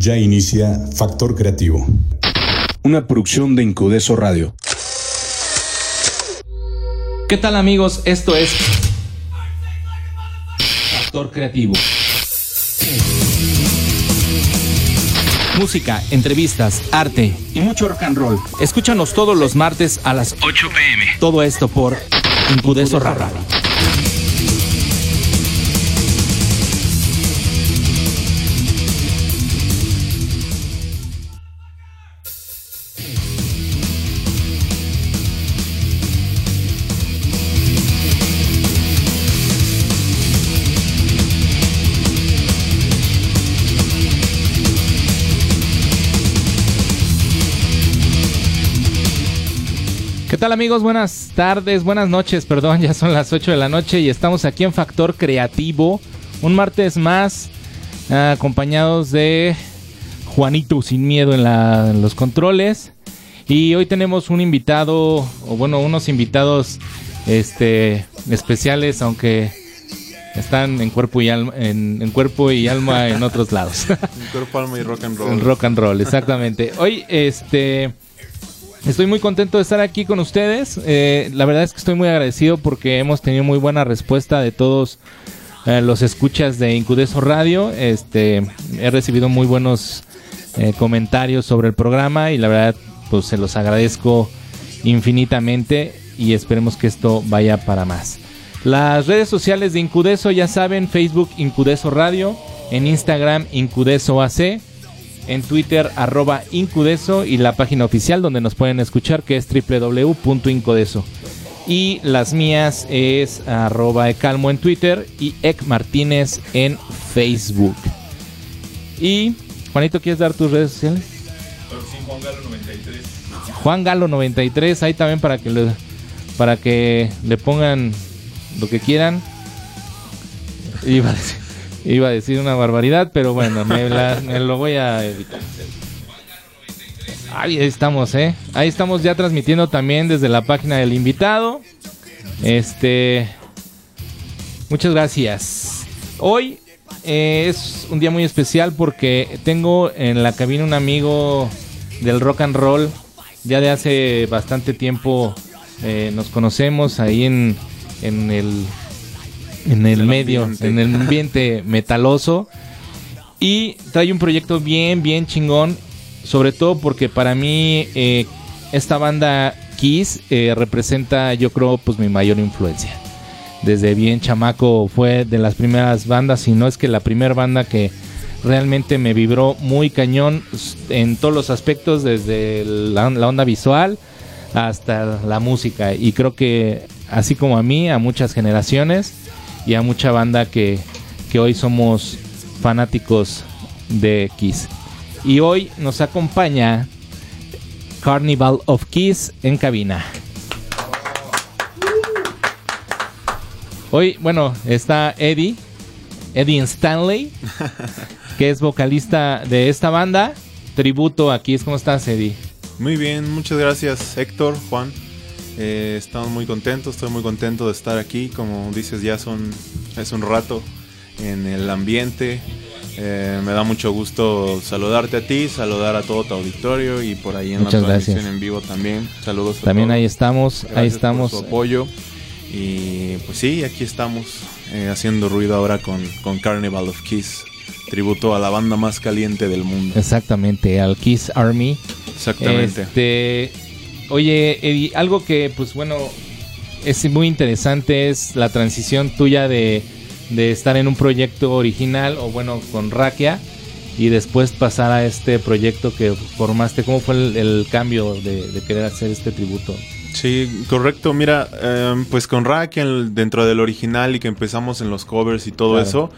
Ya inicia Factor Creativo. Una producción de Incudeso Radio. ¿Qué tal amigos? Esto es Factor Creativo. Música, entrevistas, arte Y mucho rock and roll. Escúchanos todos los martes a las 8 pm. Todo esto por Incudeso Radio. Tal amigos? Buenas tardes, buenas noches, perdón, ya son las 8 de la noche y estamos aquí en Factor Creativo, un martes más, ah, acompañados de Juanito sin miedo en, la- en los controles. Y hoy tenemos un invitado, o bueno, unos invitados este, especiales, aunque están en cuerpo y alma, en, en cuerpo y alma en otros lados. Un cuerpo, alma y rock and roll. En rock and roll, exactamente. Hoy, este, estoy muy contento de estar aquí con ustedes. Eh, la verdad es que estoy muy agradecido porque hemos tenido muy buena respuesta de todos eh, los escuchas de Incudeso Radio. Este, he recibido muy buenos eh, comentarios sobre el programa y la verdad, pues se los agradezco infinitamente y esperemos que esto vaya para más. Las redes sociales de Incudeso ya saben, Facebook Incudeso Radio, en Instagram Incudeso AC, en Twitter arroba Incudeso y la página oficial donde nos pueden escuchar que es www.incudeso. Y las mías es arroba Ecalmo en Twitter y Ec Martínez en Facebook. Y Juanito, ¿quieres dar tus redes sociales? Juan Galo 93, ahí también para que le, para que le pongan lo que quieran. A decir, iba a decir una barbaridad, pero bueno, me, la- me lo voy a evitar. Ahí estamos, ¿eh? Ahí estamos ya transmitiendo también desde la página del invitado. Este. Muchas gracias. Hoy eh, es un día muy especial porque tengo en la cabina un amigo del rock and roll. Ya de hace bastante tiempo eh, nos conocemos ahí en, en el, en el El medio, ambiente. en el ambiente metaloso. Y trae un proyecto bien, bien chingón. Sobre todo porque para mí eh, esta banda Kiss eh, representa, yo creo, pues mi mayor influencia. Desde bien chamaco fue de las primeras bandas, si no es que la primera banda que realmente me vibró muy cañón en todos los aspectos, desde la, la onda visual hasta la música. Y creo que así como a mí, a muchas generaciones y a mucha banda que, que hoy somos fanáticos de Kiss. Y hoy nos acompaña Carnival of Kiss en cabina. Hoy, bueno, está Eddie, Eddie Stanley, que es vocalista de esta banda. Tributo a Kiss. ¿Cómo estás, Eddie? Muy bien, muchas gracias Héctor, Juan. Eh, estamos muy contentos, estoy muy contento de estar aquí. Como dices, ya son, es un rato en el ambiente. Eh, me da mucho gusto saludarte a ti, saludar a todo tu auditorio y por ahí en Muchas la transmisión gracias. en vivo también. Saludos a También todos. ahí estamos, Gracias ahí por estamos. su apoyo. Y pues sí, aquí estamos eh, haciendo ruido ahora con, con Carnival of Kiss, tributo a la banda más caliente del mundo. Exactamente, al Kiss Army. Exactamente. Este, oye, Eddie, algo que, pues bueno, es muy interesante es la transición tuya de, de estar en un proyecto original, o bueno, con Rakia, y después pasar a este proyecto que formaste. ¿Cómo fue el, el cambio de, de querer hacer este tributo? Sí, correcto. Mira, em, pues con Rack el- dentro del original y que empezamos en los covers y todo Claro. eso,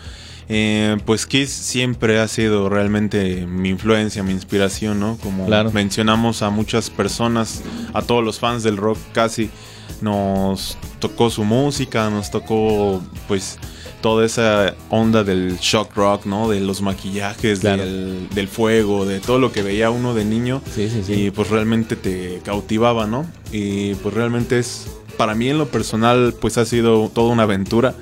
eh, pues Kiss siempre ha sido realmente mi influencia, mi inspiración, ¿no? Como Claro. mencionamos a muchas personas, a todos los fans del rock casi, nos tocó su música, nos tocó pues toda esa onda del shock rock, ¿no? De los maquillajes, Claro. del, del fuego, de todo lo que veía uno de niño. Sí, sí, sí. Y pues realmente te cautivaba, ¿no? Y pues realmente es, para mí en lo personal, pues ha sido toda una aventura.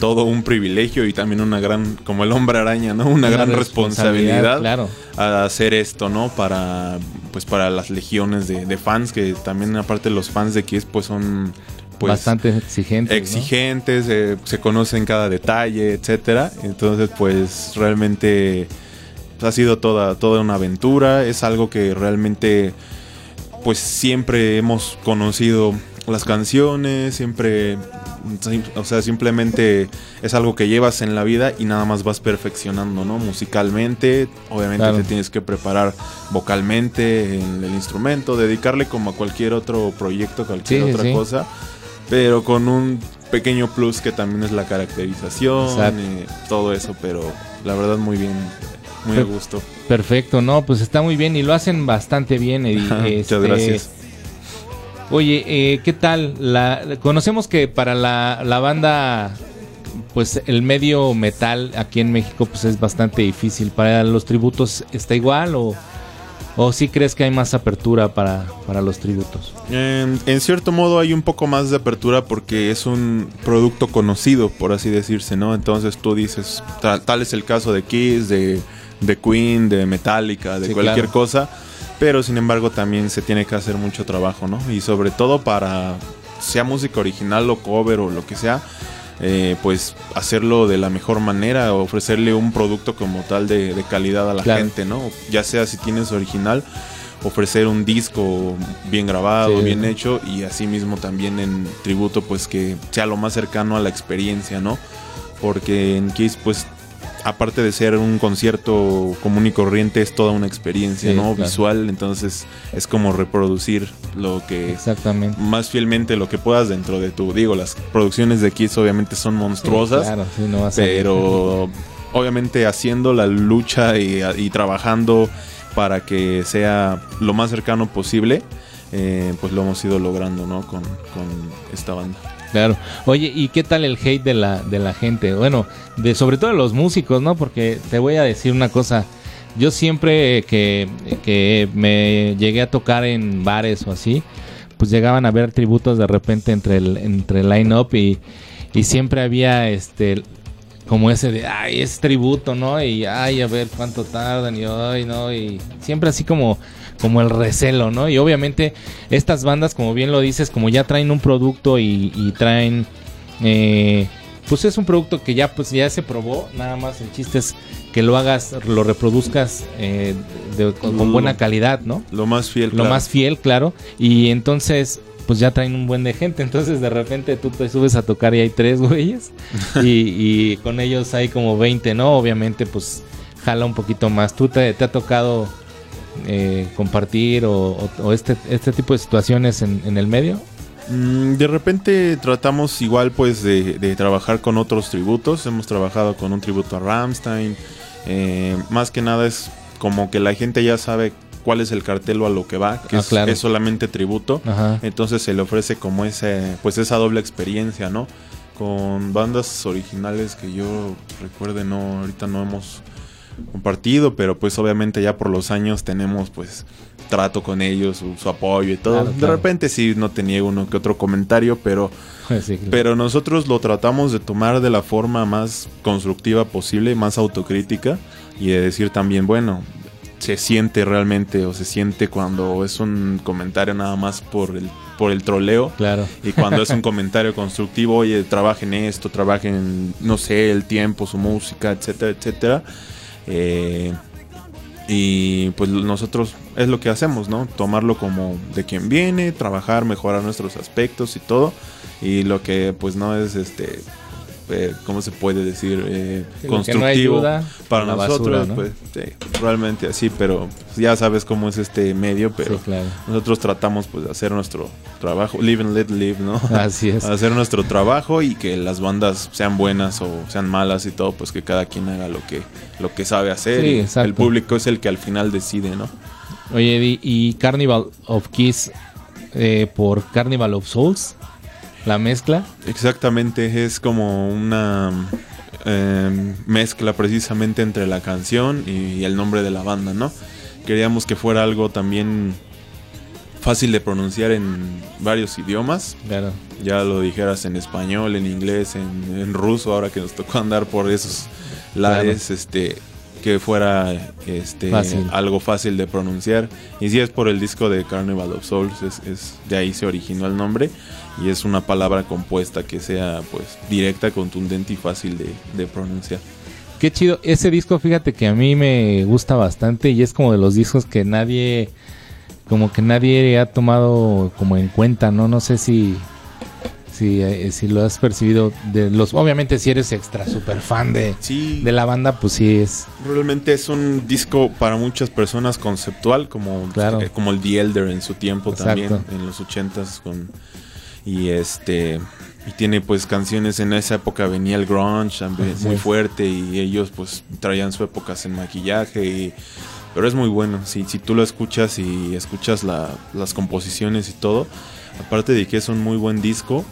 Todo un privilegio y también una gran, como el hombre araña, ¿no? Una, Una gran responsabilidad, responsabilidad claro. a hacer esto, ¿no? Para, pues para las legiones de, de fans, que también aparte los fans de Kiss, pues son... Pues, Bastante exigente. exigentes, eh, se conocen cada detalle, etcétera. Entonces, pues realmente ha sido toda, toda una aventura. Es algo que realmente, pues siempre hemos conocido las canciones, siempre, o sea, simplemente es algo que llevas en la vida y nada más vas perfeccionando, ¿no? Musicalmente, obviamente Claro. te tienes que preparar vocalmente en el instrumento, dedicarle como a cualquier otro proyecto, cualquier Sí, otra sí. cosa pero con un pequeño plus que también es la caracterización y todo eso, pero la verdad muy bien, muy a gusto. Perfecto, no, pues está muy bien y lo hacen bastante bien. Eddie. Muchas Este, gracias. Oye, eh, ¿qué tal? La, conocemos que para la, la banda, pues el medio metal aquí en México pues es bastante difícil. ¿Para los tributos está igual o, o sí crees que hay más apertura para, para los tributos? En, en cierto modo hay un poco más de apertura porque es un producto conocido, por así decirse, ¿no? Entonces tú dices, tal, tal es el caso de Kiss, de, de Queen, de Metallica, de Sí, cualquier claro. cosa, pero sin embargo también se tiene que hacer mucho trabajo, ¿no? Y sobre todo para, sea música original o cover o lo que sea, eh, pues hacerlo de la mejor manera, ofrecerle un producto como tal de, de calidad a la Claro. gente, ¿no? Ya sea si tienes original, ofrecer un disco bien grabado, Sí. bien hecho y así mismo también en tributo pues que sea lo más cercano a la experiencia, ¿no? Porque en Kiss pues aparte de ser un concierto común y corriente es toda una experiencia, Sí, ¿no? claro. Visual, entonces es como reproducir lo que Exactamente. más fielmente lo que puedas dentro de tu, digo, las producciones de Kiss obviamente son monstruosas, Sí, claro, sí, no a pero obviamente haciendo la lucha y, y trabajando para que sea lo más cercano posible, eh, pues lo hemos ido logrando, ¿no? Con, con esta banda. Claro. Oye, ¿y qué tal el hate de la, de la gente? Bueno, de sobre todo de los músicos, ¿no? Porque te voy a decir una cosa. Yo siempre que, que me llegué a tocar en bares o así, pues llegaban a ver tributos de repente entre el, entre line-up y, y siempre había este como ese de, ay, es tributo, ¿no? Y, ay, a ver cuánto tardan y, ay, no, y siempre así como, como el recelo, ¿no? Y obviamente estas bandas, como bien lo dices, como ya traen un producto y, y traen, eh, pues es un producto que ya, pues ya se probó, nada más el chiste es que lo hagas, lo reproduzcas eh, de- con, con buena calidad, ¿no? Lo más fiel. Lo claro. más fiel, claro. Y entonces, pues ya traen un buen de gente. Entonces, de repente tú te subes a tocar y hay tres güeyes. y, y con ellos hay como 20, ¿no? Obviamente, pues jala un poquito más. ¿Tú te, te ha tocado eh, compartir o, o- o este, este tipo de situaciones en, en el medio? Mm, De repente tratamos igual pues de, de trabajar con otros tributos. Hemos trabajado con un tributo a Ramstein. Eh, más que nada es como que la gente ya sabe cuál es el cartel o a lo que va, que Ah, es, claro. es solamente tributo. Ajá. Entonces se le ofrece como ese, pues esa doble experiencia, ¿no? Con bandas originales que yo recuerde, no, ahorita no hemos compartido, pero pues obviamente ya por los años tenemos pues trato con ellos, su, su apoyo y todo. Claro, De repente sí no tenía uno que otro comentario, pero, Sí, claro. pero nosotros lo tratamos de tomar de la forma más constructiva posible, más autocrítica y de decir también, bueno, se siente realmente o se siente cuando es un comentario nada más por el, por el troleo. Claro. Y cuando es un comentario constructivo, oye, trabajen esto, trabajen, no sé, el tiempo, su música, etcétera, etcétera. Eh, y pues nosotros es lo que hacemos, ¿no? Tomarlo como de quien viene, trabajar, mejorar nuestros aspectos y todo. Y lo que pues no es este, eh, ¿cómo se puede decir? Eh, Sí, no constructivo para nosotros, basura, ¿no? pues sí, realmente así, pero ya sabes cómo es este medio, pero Sí, claro. nosotros tratamos pues de hacer nuestro trabajo, live and let live, ¿no? Así es. hacer nuestro trabajo y que las bandas sean buenas o sean malas y todo, pues que cada quien haga lo que lo que sabe hacer. Sí, y exacto. el público es el que al final decide, ¿no? Oye, Eddie, ¿y Carnival of Kiss eh, por Carnival of Souls? ¿La mezcla? Exactamente, es como una eh, mezcla precisamente entre la canción y el nombre de la banda, ¿no? Queríamos que fuera algo también fácil de pronunciar en varios idiomas. Claro. Ya lo dijeras en español, en inglés, en, en ruso, ahora que nos tocó andar por esos lares, este que fuera este Fácil. algo fácil de pronunciar. Y si es por el disco de Carnival of Souls, es, es- de ahí se originó el nombre. Y es una palabra compuesta que sea pues directa, contundente y fácil de, de pronunciar. Qué chido. Ese disco, fíjate que a mí me gusta bastante y es como de los discos que nadie, como que nadie ha tomado como en cuenta, ¿no? No sé si, si, eh, si lo has percibido de los, obviamente si eres extra super fan de, Sí, de la banda, pues sí es, realmente es un disco para muchas personas conceptual, como, Claro. eh, como el The Elder en su tiempo Exacto. también, en los ochentas con y este y tiene pues canciones en esa época venía el grunge también muy fuerte y ellos pues traían su época en maquillaje y pero es muy bueno si, si tú lo escuchas y escuchas la- las composiciones y todo aparte de que es un muy buen disco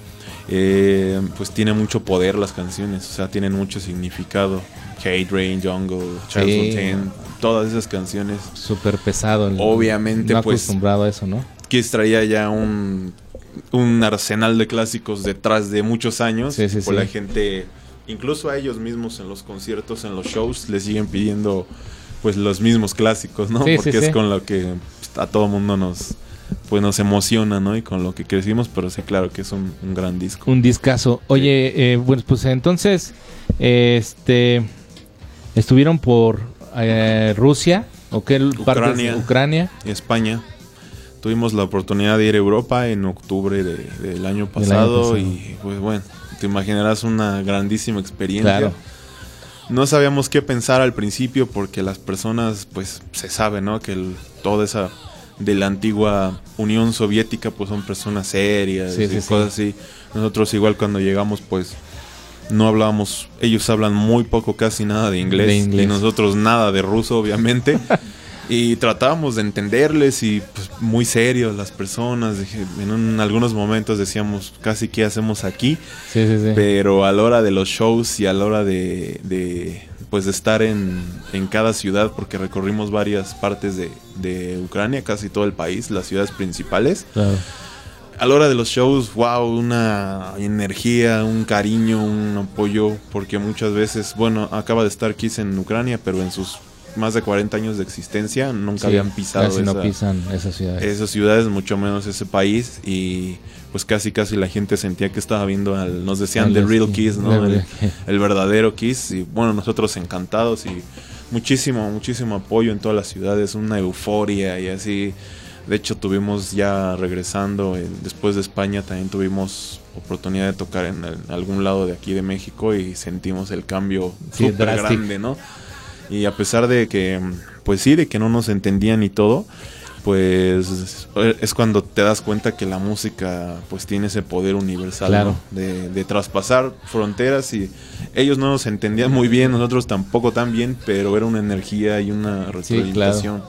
eh, pues tiene mucho poder las canciones o sea tienen mucho significado Hate Rain, Jungle, Charles Sí. Fontaine, todas esas canciones súper pesado. el- Obviamente, no pues, acostumbrado a eso, ¿no? Kiss traía ya un, un arsenal de clásicos detrás de muchos años. Sí, sí, sí. la gente, incluso a ellos mismos en los conciertos, en los shows, les siguen pidiendo pues los mismos clásicos, ¿no? Porque es con lo que pues, a todo mundo nos pues nos emociona, ¿no? Y con lo que crecimos, pero sí, claro que es un, un gran disco. Un discazo. Oye, eh, bueno, pues entonces, este, estuvieron por eh, Rusia, ¿o qué Ucrania. Ucrania? Y España. Tuvimos la oportunidad de ir a Europa en octubre de- del año año pasado y pues bueno, te imaginarás una grandísima experiencia. Claro. No sabíamos qué pensar al principio porque las personas, pues se sabe, ¿no? Que el- toda esa de la antigua Unión Soviética, pues son personas serias Sí, y sí, sí. cosas así. Nosotros igual cuando llegamos, pues no hablábamos, ellos hablan muy poco, casi nada de inglés, De inglés. y nosotros nada de ruso, obviamente. y tratábamos de entenderles y pues muy serios las personas. En un- algunos momentos decíamos casi qué hacemos aquí. Sí, sí, sí. Pero a la hora de los shows y a la hora de, de, pues de estar en, en cada ciudad, porque recorrimos varias partes de, de Ucrania, casi todo el país, las ciudades principales. Claro. A la hora de los shows, wow, una energía, un cariño, un apoyo, porque muchas veces, bueno, acaba de estar Kiss en Ucrania, pero en sus más de 40 años de existencia nunca Sí, habían pisado casi no esa- pisan esas ciudades. esas ciudades, mucho menos ese país y pues casi casi la gente sentía que estaba viendo al, nos decían The Real Kiss, ¿no? El, verdadero Kiss y bueno, nosotros encantados y muchísimo, muchísimo apoyo en todas las ciudades, una euforia y así. De hecho tuvimos ya regresando eh, después de España también tuvimos oportunidad de tocar en, el- algún lado de aquí de México y sentimos el cambio súper grande, ¿no? Y a pesar de que, pues sí, de que no nos entendían y todo, pues es cuando te das cuenta que la música pues tiene ese poder universal Claro. ¿no? de, de traspasar fronteras y ellos no nos entendían muy bien, nosotros tampoco tan bien, pero era una energía y una retroalimentación,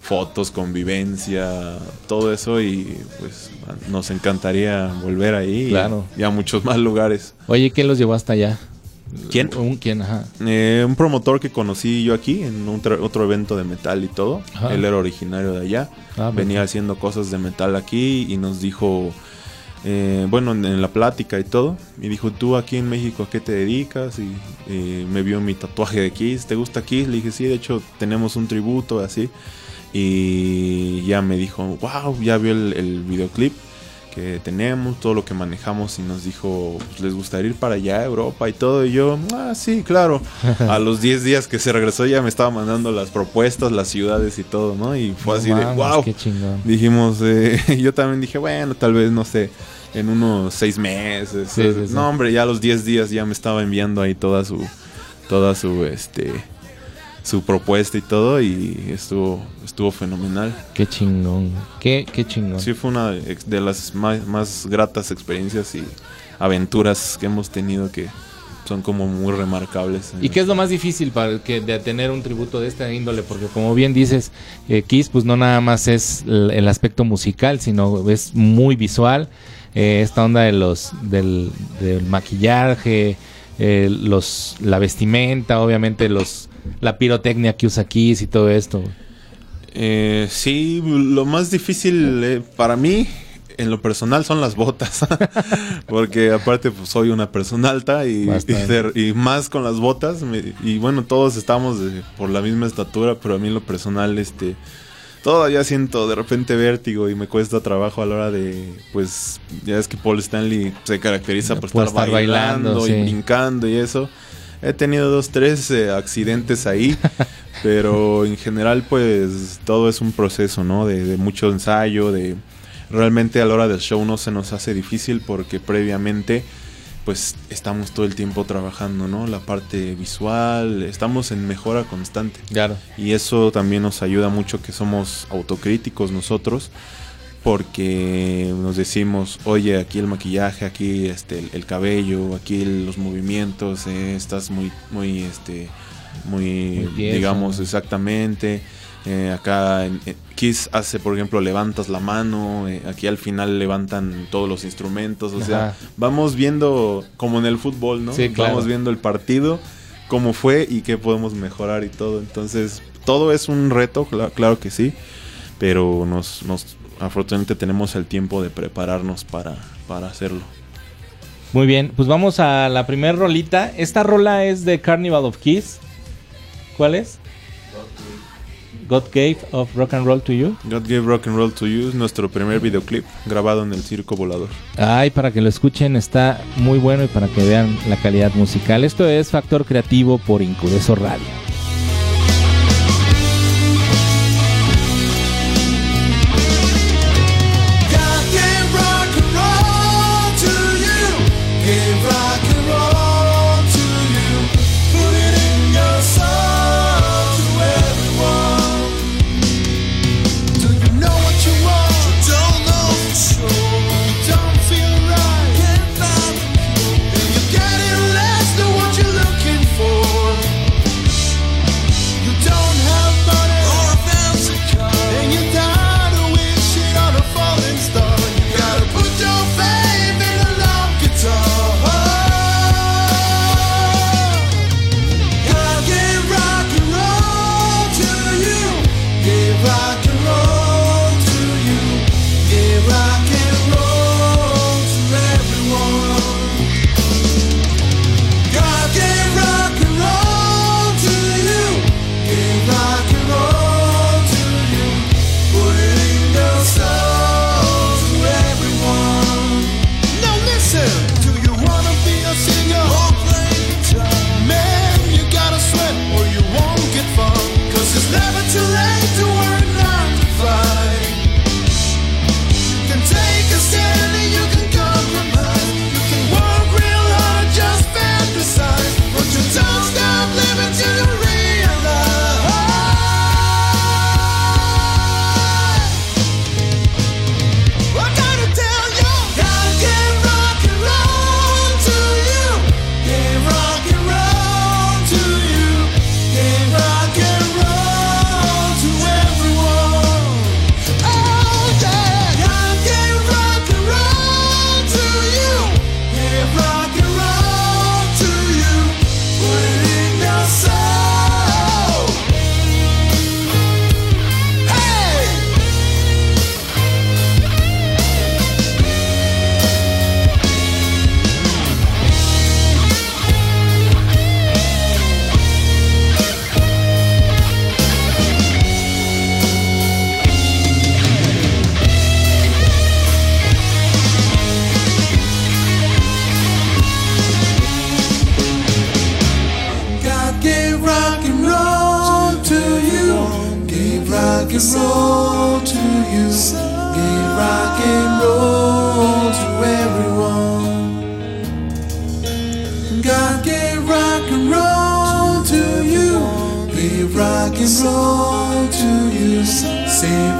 fotos, convivencia, todo eso y pues nos encantaría volver ahí Claro. y, y a muchos más lugares. Oye, ¿quién los llevó hasta allá? ¿Quién? Un quién, ajá. Eh, un promotor que conocí yo aquí en un otro evento de metal y todo. Ajá. Él era originario de allá. Ah, Venía perfecto. haciendo cosas de metal aquí y nos dijo, eh, bueno, en, en la plática y todo. Y dijo, tú aquí en México, ¿a qué te dedicas? Y eh, me vio mi tatuaje de Kiss. ¿Te gusta Kiss? Le dije, sí, de hecho tenemos un tributo así. Y ya me dijo, wow, ya vio el, el videoclip que tenemos, todo lo que manejamos y nos dijo, pues, les gustaría ir para allá, Europa y todo. Y yo, ah, sí, claro. A los 10 días que se regresó ya me estaba mandando las propuestas, las ciudades y todo, ¿no? Y fue No así de, wow. Qué chingón. Dijimos, eh, yo también dije, bueno, tal vez, no sé, en unos seis meses. Sí, sí, sí. No, hombre, ya a los 10 días ya me estaba enviando ahí toda su, toda su, este, su propuesta y todo y estuvo, estuvo fenomenal. Qué chingón. Qué, qué chingón. Sí, fue una de las más, más gratas experiencias y aventuras que hemos tenido que son como muy remarcables. ¿Y qué es lo más difícil para el que de tener un tributo de esta índole? Porque como bien dices, eh, Kiss pues no nada más es el, el aspecto musical, sino es muy visual. Eh, esta onda de los del, del maquillaje, eh, los la vestimenta, obviamente los la pirotecnia que usa Kiss y todo esto. Eh, sí, lo más difícil eh, para mí, en lo personal, son las botas. Porque aparte pues, soy una persona alta y, y, Bastante. de- y más con las botas. me- y bueno, todos estamos de- por la misma estatura, pero a mí en lo personal, este... Todavía siento de repente vértigo y me cuesta trabajo a la hora de, pues, ya es que Paul Stanley se caracteriza por estar, estar bailando, bailando, y sí. brincando y eso. He tenido dos, tres eh, accidentes ahí, pero en general pues todo es un proceso, ¿no? De, de mucho ensayo, de realmente a la hora del show no se nos hace difícil porque previamente pues estamos todo el tiempo trabajando, ¿no? La parte visual, estamos en mejora constante. Claro. Y eso también nos ayuda mucho que somos autocríticos nosotros, porque nos decimos, oye, aquí el maquillaje, aquí este el, el cabello, aquí el- los movimientos, eh, estás muy, muy, este, muy, Muy tieso. digamos, exactamente. Eh, acá en, Kiss hace, por ejemplo, levantas la mano, eh, aquí al final levantan todos los instrumentos, o sea, vamos viendo como en el fútbol, ¿no? Sí, claro. Vamos viendo el partido, cómo fue y qué podemos mejorar y todo. Entonces, todo es un reto, cla- claro que sí, pero nos, nos afortunadamente tenemos el tiempo de prepararnos para, para hacerlo. Muy bien, pues vamos a la primera rolita. Esta rola es de Carnival of Kiss. ¿Cuál es? God Gave of Rock and Roll to You. God Gave Rock and Roll to You es nuestro primer videoclip grabado en el Circo Volador. Ay, para que lo escuchen está muy bueno y para que vean la calidad musical. Esto es Factor Creativo por Incudeso Radio.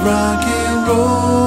Rock and roll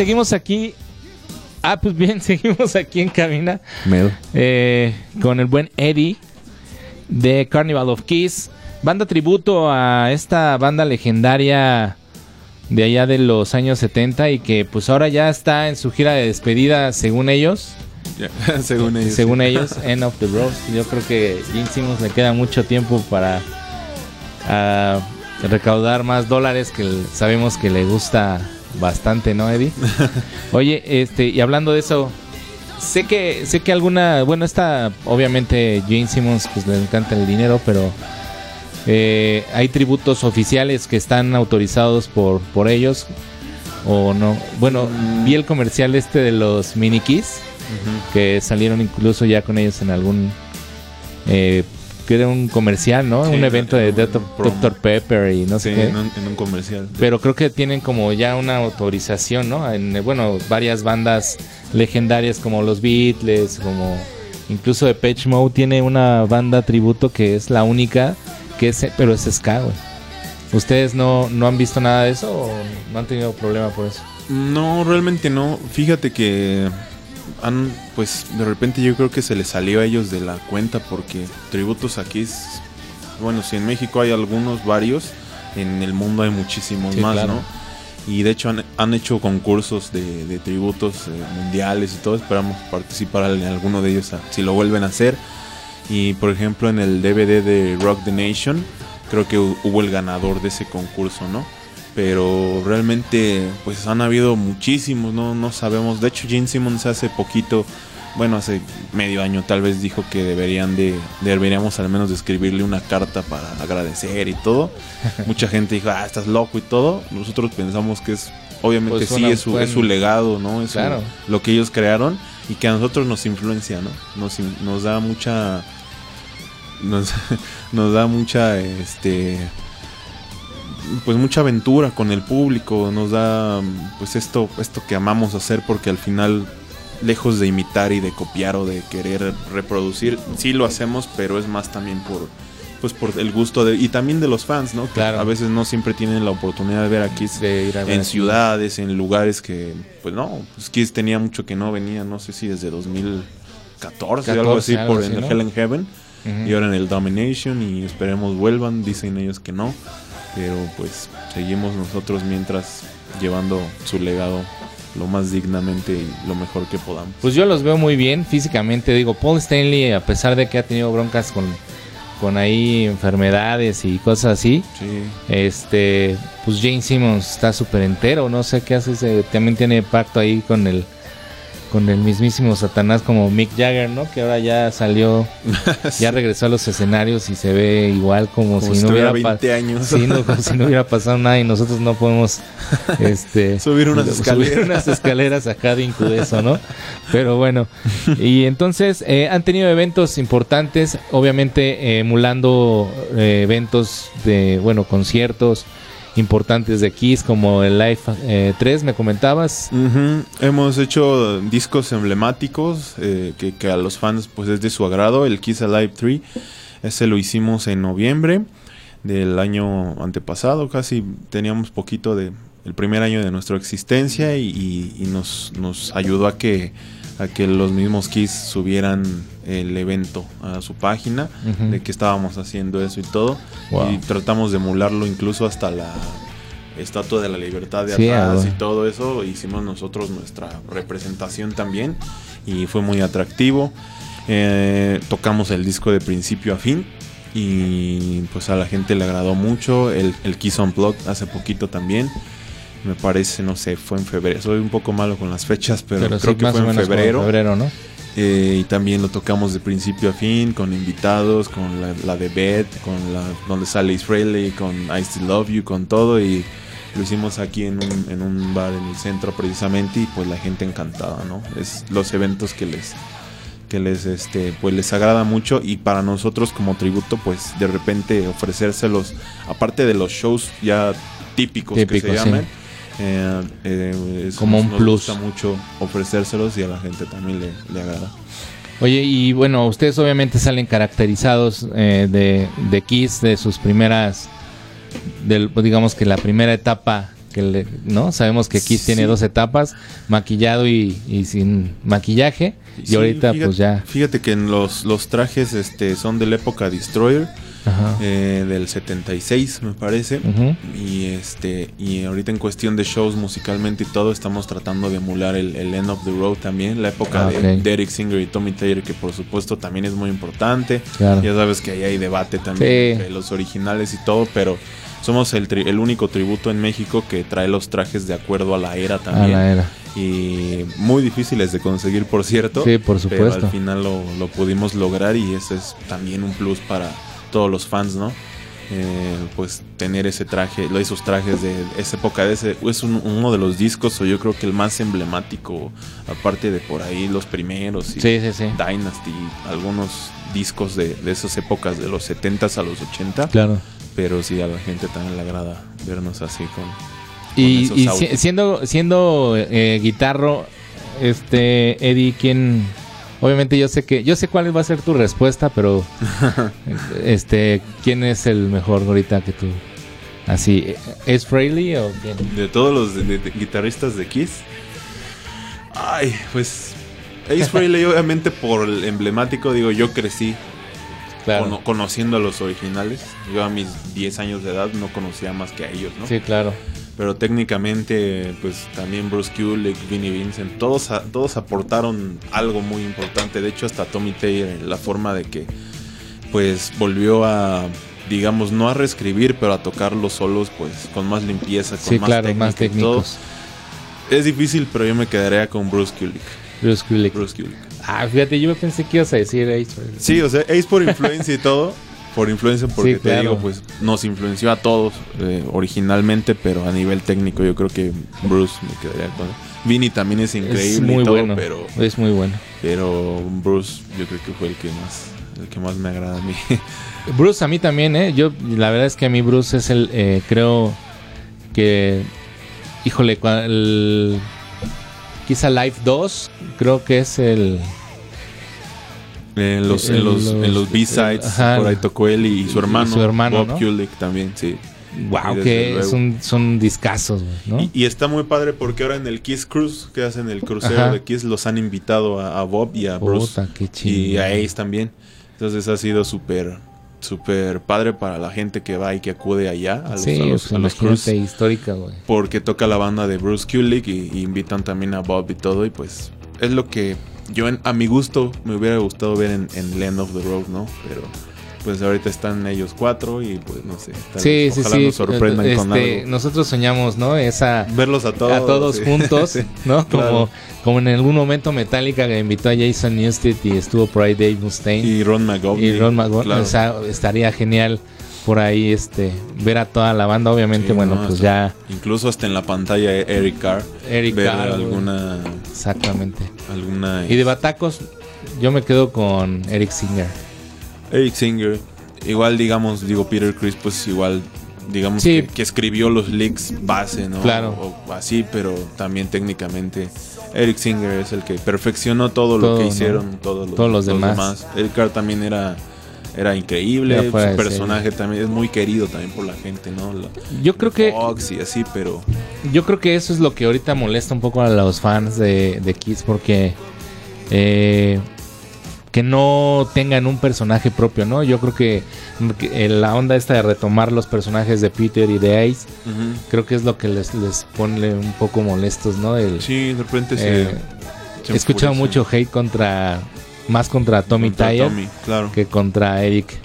seguimos aquí. Ah, pues bien, seguimos aquí en cabina. Mel. eh, con el buen Eddie de Carnival of Kiss. Banda tributo a esta banda legendaria de allá de los años 70 y que pues ahora ya está en su gira de despedida según ellos. según ellos. según sí. ellos, End of the Road. Yo creo que Gene Simmons le queda mucho tiempo para ah, recaudar más dólares que sabemos que le gusta bastante, ¿no, Eddie? Oye, este, y hablando de eso, sé que sé que alguna, bueno, esta obviamente Gene Simmons pues le encanta el dinero, pero eh, hay tributos oficiales que están autorizados por por ellos o no. Bueno, vi el comercial este de los mini keys que salieron incluso ya con ellos en algún eh, era un comercial, ¿no? Sí, un evento de Dr. Pepper y no sé Sí, qué. en un, en un comercial. Pero creo que tienen como ya una autorización, ¿no? En, bueno, varias bandas legendarias como los Beatles, como incluso Depeche Mode tiene una banda tributo que es la única que es, pero es ska, güey. ¿Ustedes no, no han visto nada de eso o no han tenido problema por eso? No, realmente no. Fíjate que han, pues de repente yo creo que se les salió a ellos de la cuenta porque tributos aquí es, bueno, si en México hay algunos, varios, en el mundo hay muchísimos Sí, más, claro. ¿no? Y de hecho han, han hecho concursos de, de tributos eh, mundiales y todo. Esperamos participar en alguno de ellos a- si lo vuelven a hacer. Y por ejemplo en el DVD de Rock the Nation, creo que hu- hubo el ganador de ese concurso, ¿no? Pero realmente pues han habido muchísimos, no, no sabemos. De hecho Gene Simmons hace poquito, bueno hace medio año tal vez dijo que deberían de, deberíamos al menos de escribirle una carta para agradecer y todo. Mucha gente dijo, ah, estás loco y todo. Nosotros pensamos que es, obviamente Pues sí, es su, buen- es su legado, ¿no? Es su- Claro. lo que ellos crearon y que a nosotros nos influencia, ¿no? Nos, nos da mucha nos, nos da mucha este pues mucha aventura con el público, nos da pues esto esto que amamos hacer porque al final lejos de imitar y de copiar o de querer reproducir, sí lo hacemos, pero es más también por pues por el gusto de y también de los fans, ¿no? Que Claro. A veces no siempre tienen la oportunidad de ver aquí De ir a ver en aquí. ciudades, en lugares que, pues no, pues Kiss tenía mucho que no venía, no sé si desde 2014 o algo 14, así, algo por así, en ¿no? Hell in Heaven. Y ahora en el Domination y esperemos vuelvan, dicen ellos que no, pero pues seguimos nosotros mientras llevando su legado lo más dignamente y lo mejor que podamos. Pues yo los veo muy bien físicamente. Digo, Paul Stanley, a pesar de que ha tenido broncas con, con ahí enfermedades y cosas así, Sí, este, pues Jane Simmons está súper entero. No sé qué hace. ese- también tiene pacto ahí con el con el mismísimo Satanás como Mick Jagger, ¿no? Que ahora ya salió, ya regresó a los escenarios y se ve igual como, Como si si no hubiera tuviera pa- 20 años. Sí, no, como si no hubiera pasado nada y nosotros no podemos este Subir unas escaleras. unas escaleras acá de Incudeso, ¿no? Pero bueno, y entonces eh, han tenido eventos importantes, obviamente eh, emulando eh, eventos de, bueno, conciertos importantes de Kiss como el Live eh, 3, me comentabas. Hemos hecho discos emblemáticos eh, que, que a los fans pues es de su agrado. El Kiss Alive 3, ese lo hicimos en noviembre del año antepasado, casi teníamos poquito de el primer año de nuestra existencia y, y- y nos, nos ayudó a que a que los mismos Kiss subieran el evento a su página de que estábamos haciendo eso y todo. Wow. y tratamos de emularlo incluso hasta la estatua de la libertad de Sí, atrás y todo eso. Hicimos nosotros nuestra representación también y fue muy atractivo. Eh, tocamos el disco de principio a fin y pues a la gente le agradó mucho. El, el Kiss Unplugged hace poquito también me parece no sé fue en febrero soy un poco malo con las fechas pero, Pero creo sí, que fue en febrero febrero, ¿no? eh, y también lo tocamos de principio a fin, con invitados, con la, la de Beth, con la donde sale Israeli, con I Still Love You, con todo. Y lo hicimos aquí en un, en un bar en el centro precisamente y pues la gente encantada, ¿no? Es los eventos que les que les este pues les agrada mucho y para nosotros como tributo pues de repente ofrecérselos aparte de los shows ya típicos, que se sí. Eh, eh, eso Como nos- un nos plus. gusta mucho ofrecérselos y a la gente también le, le agrada Oye, y bueno, ustedes obviamente salen caracterizados eh, de, de Kiss, de sus primeras, del, digamos que la primera etapa, que le- ¿no? Sabemos que Kiss Sí. tiene dos etapas, maquillado y, y sin maquillaje, y Sí, ahorita fíjate, pues ya... Fíjate que en los, los trajes este, son de la época Destroyer. Eh, del 76 me parece. Y este y ahorita en cuestión de shows musicalmente y todo estamos tratando de emular el, el End of the Road también, la época Ah, de ok. Derek Singer y Tommy Taylor que por supuesto también es muy importante. Claro. Ya sabes que ahí hay debate también Sí. entre los originales y todo, pero somos el, tri- el único tributo en México que trae los trajes de acuerdo a la era A también. la era. Y muy difíciles de conseguir, por cierto. Sí, por Pero supuesto. al final lo, lo pudimos lograr y ese es también un plus para todos los fans, ¿no? Eh, pues tener ese traje, esos trajes de esa época, de ese, es un- uno de los discos, o yo creo que el más emblemático, aparte de por ahí los primeros y Sí, sí, sí. Dynasty, algunos discos de, de esas épocas, de los 70s a los 80, Claro. pero sí a la gente también le agrada vernos así con... Y, esos y siendo siendo eh, guitarro, este Eddie, ¿quién? Obviamente yo sé que yo sé cuál va a ser tu respuesta, pero este, ¿quién es el mejor ahorita que tú? Así, ¿es Frehley o quién? De todos los de- de- guitarristas de Kiss. Ay, pues. Ace Frehley, obviamente, por el emblemático, digo, yo crecí cono- conociendo a los originales. Yo a mis 10 años de edad no conocía más que a ellos, ¿no? Sí, claro. Pero técnicamente, pues también Bruce Kulick, Vinnie Vincent, todos, a- todos aportaron algo muy importante. De hecho, hasta Tommy Taylor, la forma de que, pues, volvió a, digamos, no a reescribir, pero a tocar los solos, pues, con más limpieza, con Sí, más claro, técnica más todo. técnicos. Es difícil, pero yo me quedaría con Bruce Kulick. Bruce Kulick. Bruce Kulick. Ah, fíjate, yo pensé que ibas a decir Ace. Sí, o sea, Ace por influencia y todo. Por influencia, porque Sí, te digo, pues nos influenció a todos eh, originalmente, pero a nivel técnico yo creo que Bruce me quedaría con. Vinny también es increíble es muy y todo, bueno. pero, Es muy bueno. pero Bruce yo creo que fue el que más, el que más me agrada a mí. Bruce a mí también, ¿eh? Yo, la verdad es que a mí Bruce es el, eh, creo que, híjole, el, quizá Live 2, creo que es el... en los, en los, en los B-sides, por ahí tocó él y, su hermano, su hermano, Bob ¿no? Kulick también, sí. Wow, que un, son discazos, ¿no? Y, y está muy padre porque ahora en el Kiss Cruise, que hacen el crucero Ajá. de Kiss, los han invitado a, a Bob y a Bruce. Puta, qué y a Ace también. Entonces ha sido súper, súper padre para la gente que va y que acude allá a los, Sí, a los, pues, a los imagínate, cruise, histórica, güey. porque toca la banda de Bruce Kulick y, y invitan también a Bob y todo. Y pues es lo que yo, en- a mi gusto, me hubiera gustado ver en, en Land of the Road, ¿no? Pero pues ahorita están ellos cuatro y pues no sé. tal Sí, vez sí, ojalá sí. nos sorprendan con Este, algo. nosotros soñamos, ¿no? Esa Verlos a todos. a todos sí. juntos, Sí, ¿no? claro. Como, como en algún momento Metallica que invitó a Jason Newsted y estuvo por ahí Dave Mustaine Y Ron McGovney. y Ron McGovern. claro. O sea, estaría genial por ahí este ver a toda la banda. Obviamente, Sí, bueno, no, pues hasta- ya Incluso hasta en la pantalla eh, Eric Carr. Eric ver Carr, alguna. exactamente. alguna Y de Batacos, yo me quedo con Eric Singer. Eric Singer. Igual, digamos, digo, Peter Chris, pues igual, digamos Sí. que, que escribió los leaks base, ¿no? Claro. O, o así, pero también técnicamente. Eric Singer es el que perfeccionó todo, Todo, lo que ¿no? hicieron todos los, Todos los demás. Eric Carr también era, era increíble. Era Su personaje también es muy querido también por la gente, ¿no? La- Yo creo que Fox y así, pero Yo creo que eso es lo que ahorita molesta un poco a los fans de, de Kiss porque eh, que no tengan un personaje propio, ¿no? Yo creo que, que la onda esta de retomar los personajes de Peter y de Ace, creo que es lo que les, les pone un poco molestos, ¿no? El, sí, de repente eh, se he escuchado mucho hate contra, más contra Tommy Contra Tyre Tommy, claro. que contra Eric.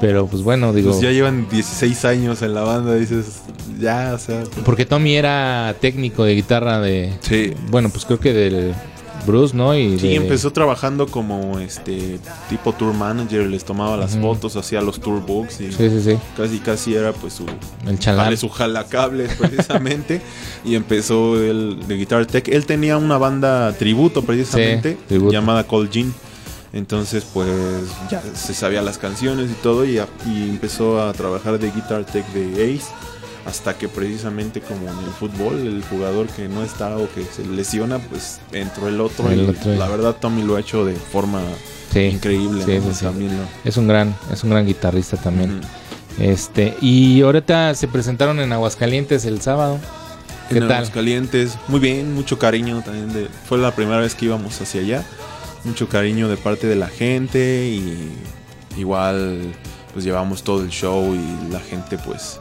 Pero pues bueno, digo, Pues ya llevan 16 años en la banda, dices, ya, o sea. porque Tommy era técnico de guitarra de, Sí, bueno, pues creo que del Bruce, ¿no? Y Sí, de- empezó trabajando como este tipo tour manager, les tomaba las fotos, hacía los tour books y Sí, sí, sí. casi casi era pues su El su jalacables precisamente y empezó el de Guitar Tech. Él tenía una banda tributo precisamente tributo. llamada Cold Jean. Entonces pues ya se sabía las canciones y todo y, a- y empezó a trabajar de Guitar Tech de Ace hasta que precisamente como en el fútbol el jugador que no está o que se lesiona pues entró el otro El y otro. la verdad Tommy lo ha hecho de forma Sí, increíble sí, ¿no? sí, sí. También lo- Es un gran, es un gran guitarrista también. Este, y ahorita se presentaron en Aguascalientes el sábado. ¿Qué en tal? calientes muy bien, mucho cariño también. De, fue la primera vez que íbamos hacia allá. Mucho cariño de parte de la gente y igual pues llevamos todo el show y la gente pues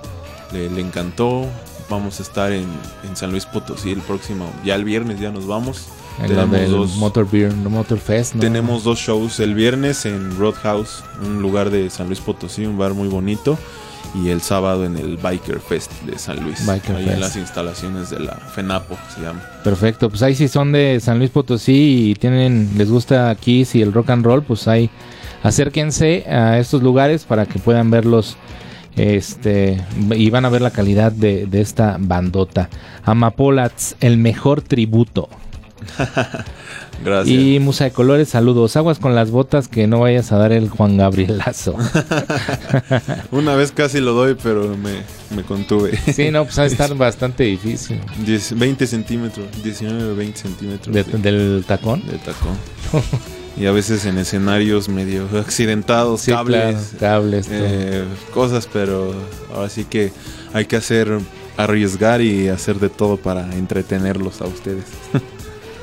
le, le encantó. Vamos a estar en, en San Luis Potosí el próximo, ya el viernes ya nos vamos. En tenemos dos- Motor Beer, Motor Fest, ¿no? Tenemos dos shows el viernes en Roadhouse, un lugar de San Luis Potosí, un bar muy bonito. Y el sábado en el Biker Fest de San Luis. Biker ahí Fest. en las instalaciones de la FENAPO se llama. Perfecto, pues ahí si son de San Luis Potosí y tienen, les gusta Kiss y el rock and roll, pues ahí acérquense a estos lugares para que puedan verlos este y van a ver la calidad de, de esta bandota. Amapolats, el mejor tributo. Gracias. Y Musa de Colores, saludos. Aguas con las botas que no vayas a dar el Juan Gabrielazo. Una vez casi lo doy, pero me, me contuve. Sí, no, pues va a estar bastante difícil. 10 20 centímetros, 19 o 20 centímetros De- de, del tacón. de tacón. y a veces en escenarios medio accidentados, Sí, cables, claro, cables. eh, cosas, pero ahora sí que hay que hacer, arriesgar y hacer de todo para entretenerlos a ustedes.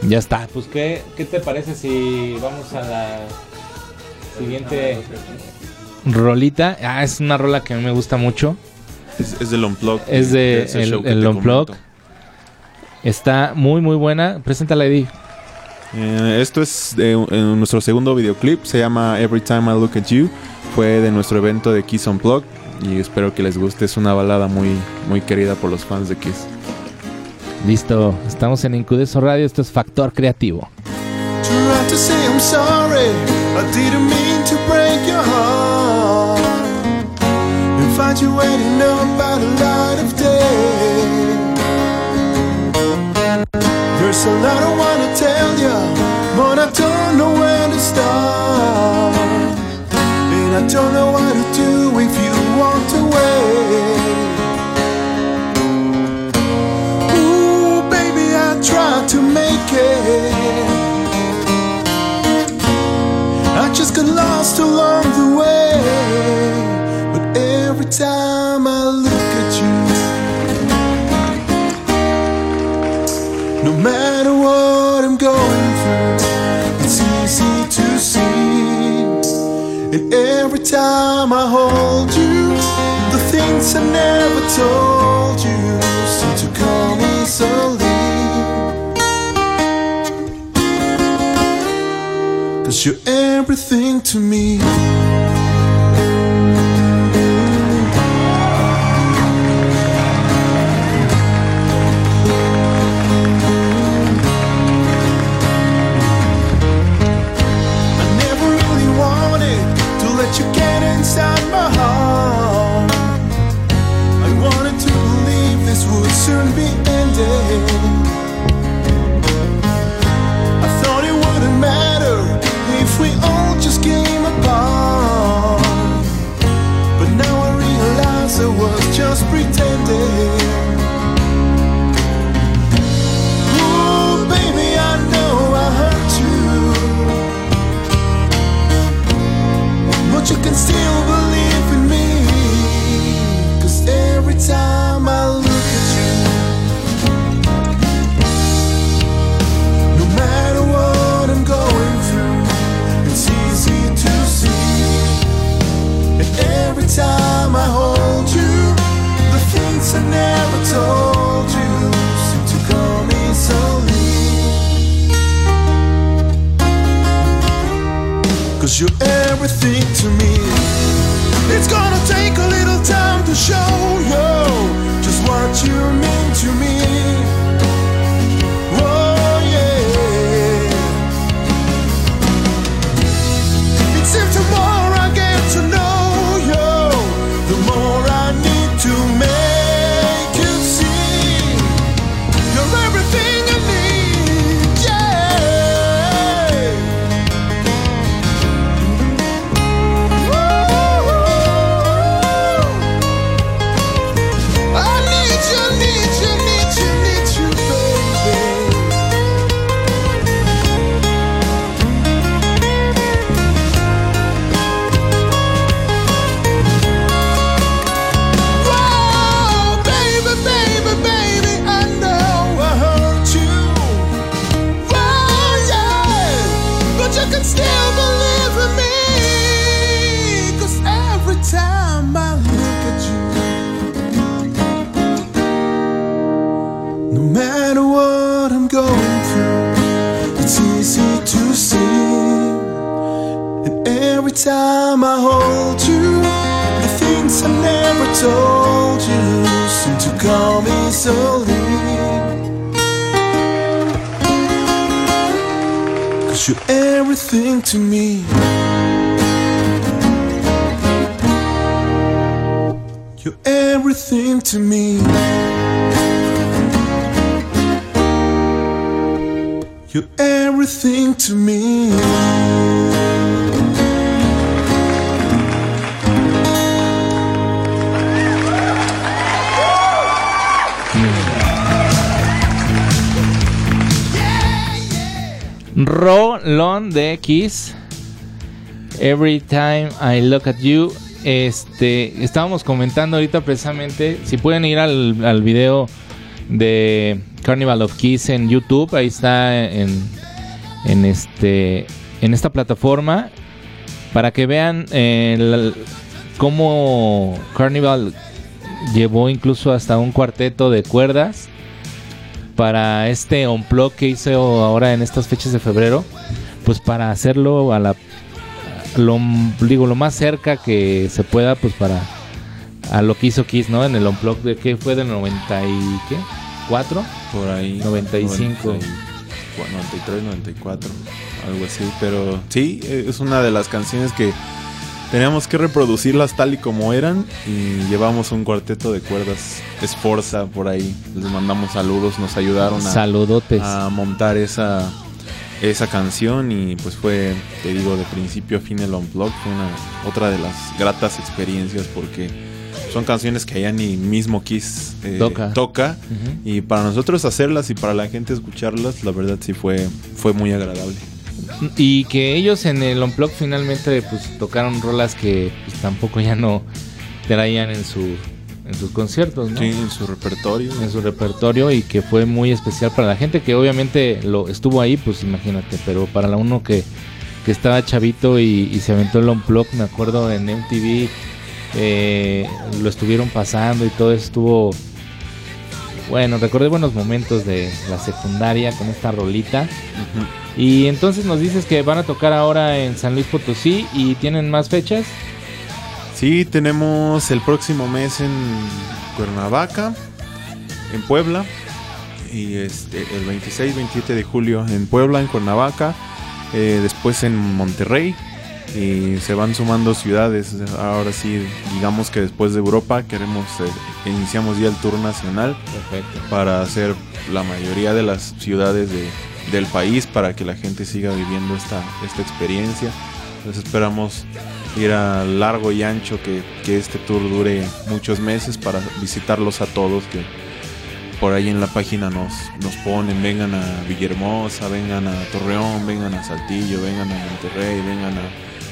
Ya está. Pues, ¿qué, ¿qué te parece si vamos a la siguiente rolita? Ah, es una rola que a mí me gusta mucho. Es, es del Unplugged. Es de ese el-. Está muy, muy buena. Preséntala, Eddie. Eh, esto es de, en nuestro segundo videoclip, se llama Every Time I Look at You. Fue de nuestro evento de Kiss Unplugged y espero que les guste. Es una balada muy, muy querida por los fans de Kiss. Listo. Estamos en Incudeso Radio. Esto es Factor Creativo. There's a lot I wanna tell you, but I don't know where to start. And I don't know what to do if you walked away. Lost along the way. But every time I look at you, no matter what I'm going through, it's easy to see. And every time I hold you, the things I never told you seem to come easily. Cause you're everything to me. Cause you're everything to me. It's gonna take a little time to show you just what you mean to me. Come. Cause you're everything to me. You're everything to me. You're everything to me. Rolón de X. Every time I look at you. Este, estábamos comentando ahorita precisamente. Si pueden ir al, video de Carnival of Kiss en YouTube, ahí está en, en este, en esta plataforma para que vean eh, cómo Carnival llevó incluso hasta un cuarteto de cuerdas para este unplug que hizo ahora en estas fechas de febrero, pues para hacerlo a la lo digo lo más cerca que se pueda pues para a lo que hizo Kiss, ¿no? En el unplug de que fue del 90 y qué? 4? Por ahí. 95. 90 93, 94, algo así. Pero sí, eh, es una de las canciones que teníamos que reproducirlas tal y como eran. Y llevamos un cuarteto de cuerdas Esforza por ahí. Les mandamos saludos, nos ayudaron a, Saludotes. a montar esa, esa canción. Y pues fue, te digo, de principio a fin el Unplugged. Fue una, otra de las gratas experiencias porque son canciones que ya ni mismo Kiss eh, Toca. Y para nosotros hacerlas y para la gente escucharlas, la verdad sí fue, fue muy agradable. Y que ellos en el Unplug finalmente pues tocaron rolas que pues, tampoco ya no traían en su en sus conciertos, ¿no? Sí, en su repertorio. En su repertorio y que fue muy especial para la gente que obviamente lo estuvo ahí, pues imagínate, pero para la uno que, que estaba chavito y, y se aventó el Unplug, me acuerdo en MTV eh, lo estuvieron pasando y todo estuvo bueno, recordé buenos momentos de la secundaria con esta rolita. Y entonces nos dices que van a tocar ahora en San Luis Potosí y tienen más fechas. Sí, tenemos el próximo mes en Cuernavaca, en Puebla, y este, el 26-27 de julio en Puebla, en Cuernavaca, eh, después en Monterrey, y se van sumando ciudades. Ahora sí, digamos que después de Europa queremos, eh, iniciamos ya el tour nacional Perfecto. para hacer la mayoría de las ciudades de- del país para que la gente siga viviendo esta, esta experiencia. Entonces esperamos ir a largo y ancho, que, que este tour dure muchos meses para visitarlos a todos, que por ahí en la página nos, nos ponen, vengan a Villahermosa, vengan a Torreón, vengan a Saltillo, vengan a Monterrey, vengan a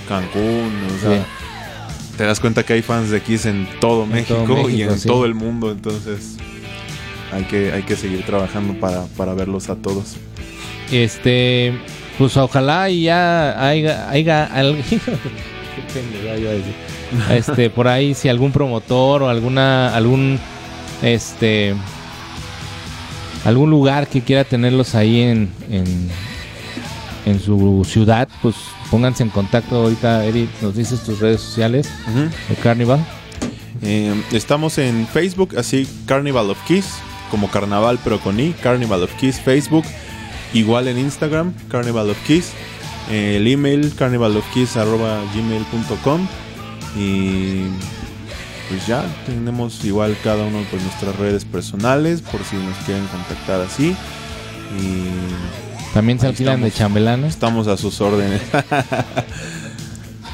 Cancún, o sea, te das cuenta que hay fans de Kiss en todo, México, y México, en sí. todo el mundo, entonces hay que, hay que seguir trabajando para, para verlos a todos. Este, pues ojalá y ya haya, haya alguien. Este, por ahí, si algún promotor o alguna, algún, este, algún lugar que quiera tenerlos ahí en, en, en su ciudad, pues pónganse en contacto. Ahorita, Eric, nos dices tus redes sociales de Carnival. Eh, estamos en Facebook, así Carnival of Kiss, como carnaval pero con I, Carnival of Kiss, Facebook, igual en Instagram, Carnival of Kiss, eh, el email carnivalofkiss.gmail.com y pues ya tenemos igual cada uno pues nuestras redes personales por si nos quieren contactar así y También se Ahí alquilan de chambelanes. estamos a sus órdenes.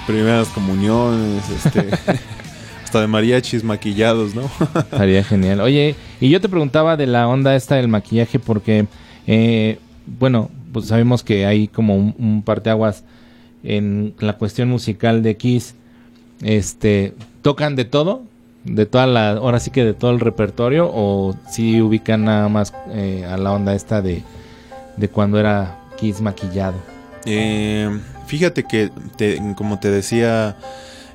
Primeras comuniones, este, hasta de mariachis maquillados, ¿no? Estaría genial. Oye, y yo te preguntaba de la onda esta del maquillaje porque, eh, bueno, pues sabemos que hay como un, un parteaguas en la cuestión musical de Kiss. Este, ¿tocan de todo? ¿De toda la, ahora sí que de todo el repertorio? ¿O si ubican nada más eh, a la onda esta de, de cuando era Kiss maquillado? Eh, fíjate que, te- como te decía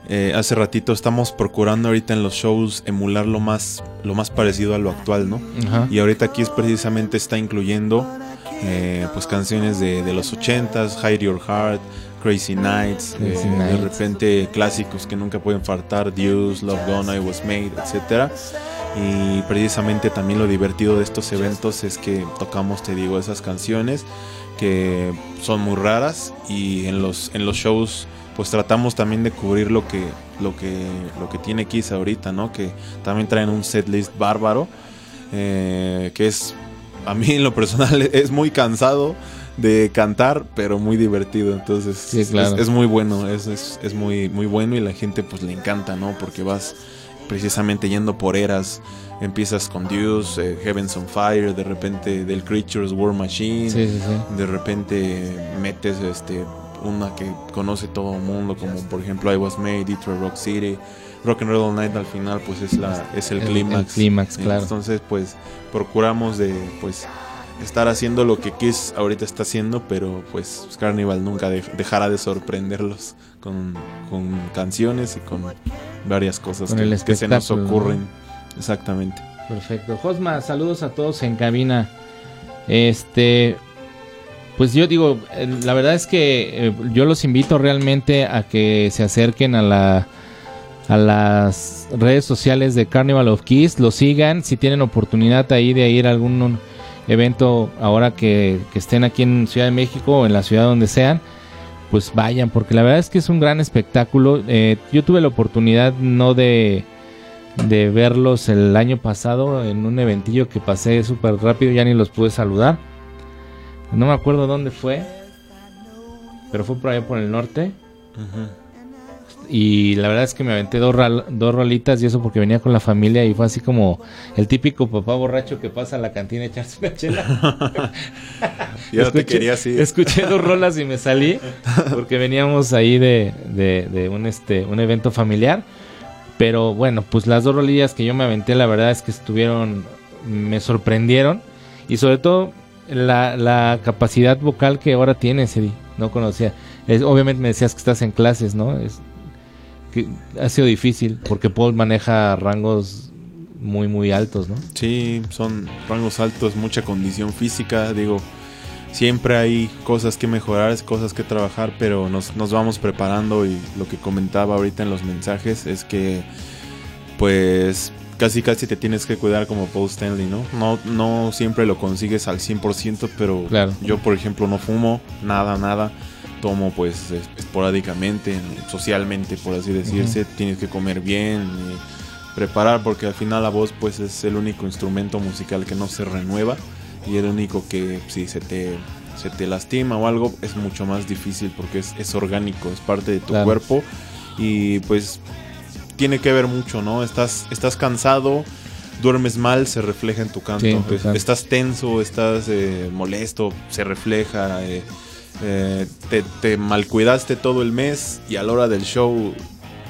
eh, hace ratito, estamos procurando ahorita en los shows emular lo más, lo más parecido a lo actual, ¿no? Ajá. Y ahorita Kiss precisamente está incluyendo eh, pues canciones de, de los 80s, Hide Your Heart, Crazy Nights, Crazy eh, de repente clásicos que nunca pueden faltar, Deuce, Love Gone, I Was Made, etcétera. Y precisamente también lo divertido de estos eventos es que tocamos, te digo, esas canciones que son muy raras y en los en los shows pues tratamos también de cubrir lo que lo que lo que tiene Kiss ahorita, ¿no? Que también traen un setlist bárbaro eh, que es a mí en lo personal es muy cansado de cantar, pero muy divertido. Entonces Sí, es- claro. es, es muy bueno, es, es, es muy, muy bueno y la gente pues le encanta, ¿no? Porque vas precisamente yendo por eras. Empiezas con Deuce, eh, Heaven's on Fire, de repente del Creatures War Machine, Sí, sí, sí. de repente metes este una que conoce todo el mundo, como por ejemplo I Was Made, Detroit Rock City, Rock and Roll All Night al final pues es la es el, El- el clímax. clímax, claro. Entonces pues procuramos de pues estar haciendo lo que Kiss ahorita está haciendo, pero pues Carnival nunca de- dejará de sorprenderlos con, con canciones y con varias cosas Con que, se nos ocurren. Exactamente. Perfecto. Josma, saludos a todos en cabina. Este, pues yo digo, eh, la verdad es que eh, yo los invito realmente a que se acerquen a la a las redes sociales de Carnival of Kiss, lo sigan, si tienen oportunidad ahí de ir a algún evento ahora que, estén aquí en Ciudad de México o en la ciudad donde sean, pues vayan, porque la verdad es que es un gran espectáculo. Eh, yo tuve la oportunidad no de de verlos el año pasado en un eventillo que pasé súper rápido, ya ni los pude saludar. No me acuerdo dónde fue, pero fue por allá por el norte. Y la verdad es que me aventé dos, ral- dos rolitas y eso porque venía con la familia y fue así como el típico papá borracho que pasa a la cantina a echarse una chela. Te Escuché- quería así. Escuché dos rolas y me salí porque veníamos ahí de, de- de un, este, un evento familiar. Pero bueno, pues las dos rolillas que yo me aventé, la verdad es que estuvieron, me sorprendieron. Y sobre todo la, la capacidad vocal que ahora tienes, Eddie. No conocía. Es- obviamente me decías que estás en clases, ¿no? Es, que ha sido difícil porque Paul maneja rangos muy, muy altos, ¿no? Sí, son rangos altos, mucha condición física, digo, siempre hay cosas que mejorar, cosas que trabajar, pero nos, nos vamos preparando y lo que comentaba ahorita en los mensajes es que pues casi casi te tienes que cuidar como Paul Stanley, ¿no? No, no siempre lo consigues al 100%, pero Claro. yo por ejemplo no fumo, nada, nada. Tomo pues es- esporádicamente, socialmente por así decirse, tienes que comer bien, eh, preparar porque al final la voz pues es el único instrumento musical que no se renueva y el único que si se te se te lastima o algo es mucho más difícil porque es, es orgánico, es parte de tu Claro. cuerpo y pues tiene que ver mucho, ¿no? Estás estás cansado, duermes mal, se refleja en tu canto. Sí, estás tenso, estás eh, molesto, se refleja. eh, eh, te, te malcuidaste todo el mes y a la hora del show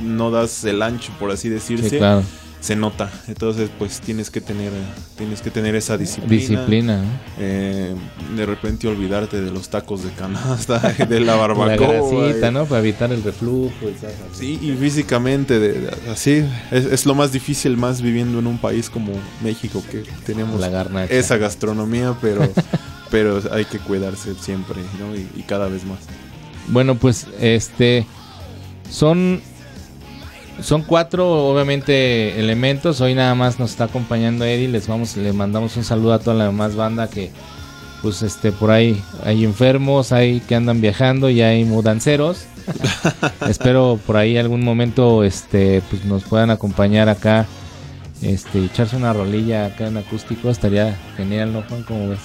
no das el ancho, por así decirse. Sí, claro. Se nota. Entonces, pues tienes que tener, tienes que tener esa disciplina. Disciplina. Eh, de repente olvidarte de los tacos de canasta, de la La barbacoa. grasita, eh, ¿no? Para evitar el reflujo y. Sí, y físicamente, de- de- así, es, es lo más difícil más viviendo en un país como México, que tenemos La esa gastronomía, pero, pero hay que cuidarse siempre, ¿no? Y, y cada vez más. Bueno, pues este son son cuatro obviamente elementos. Hoy nada más nos está acompañando Eddie. Les vamos le mandamos un saludo a toda la demás banda que pues este por ahí hay enfermos, hay que andan viajando y hay mudanceros. Espero por ahí algún momento este pues nos puedan acompañar acá este echarse una rolilla acá en acústico estaría genial, ¿no, Juan? ¿Cómo ves?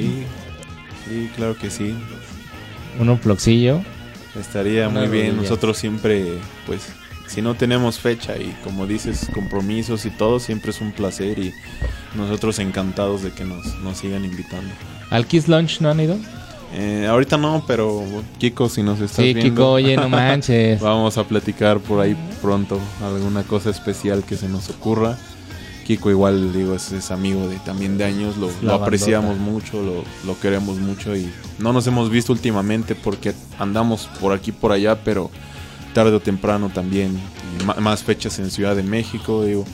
Sí, sí, claro que sí. Un floxillo. Estaría muy bien. Nosotros siempre, pues, si no tenemos fecha y como dices, compromisos y todo, siempre es un placer y nosotros encantados de que nos, nos sigan invitando. ¿Al Kiss Lunch no han ido? Eh, ahorita no, pero Kiko, si nos estás Sí, viendo, Kiko, oye, no manches. vamos a platicar por ahí pronto alguna cosa especial que se nos ocurra. Kiko igual, digo, es, es amigo de también de años, lo, lo apreciamos mucho, lo, lo queremos mucho y no nos hemos visto últimamente porque andamos por aquí por allá, pero tarde o temprano también y más fechas en Ciudad de México, digo,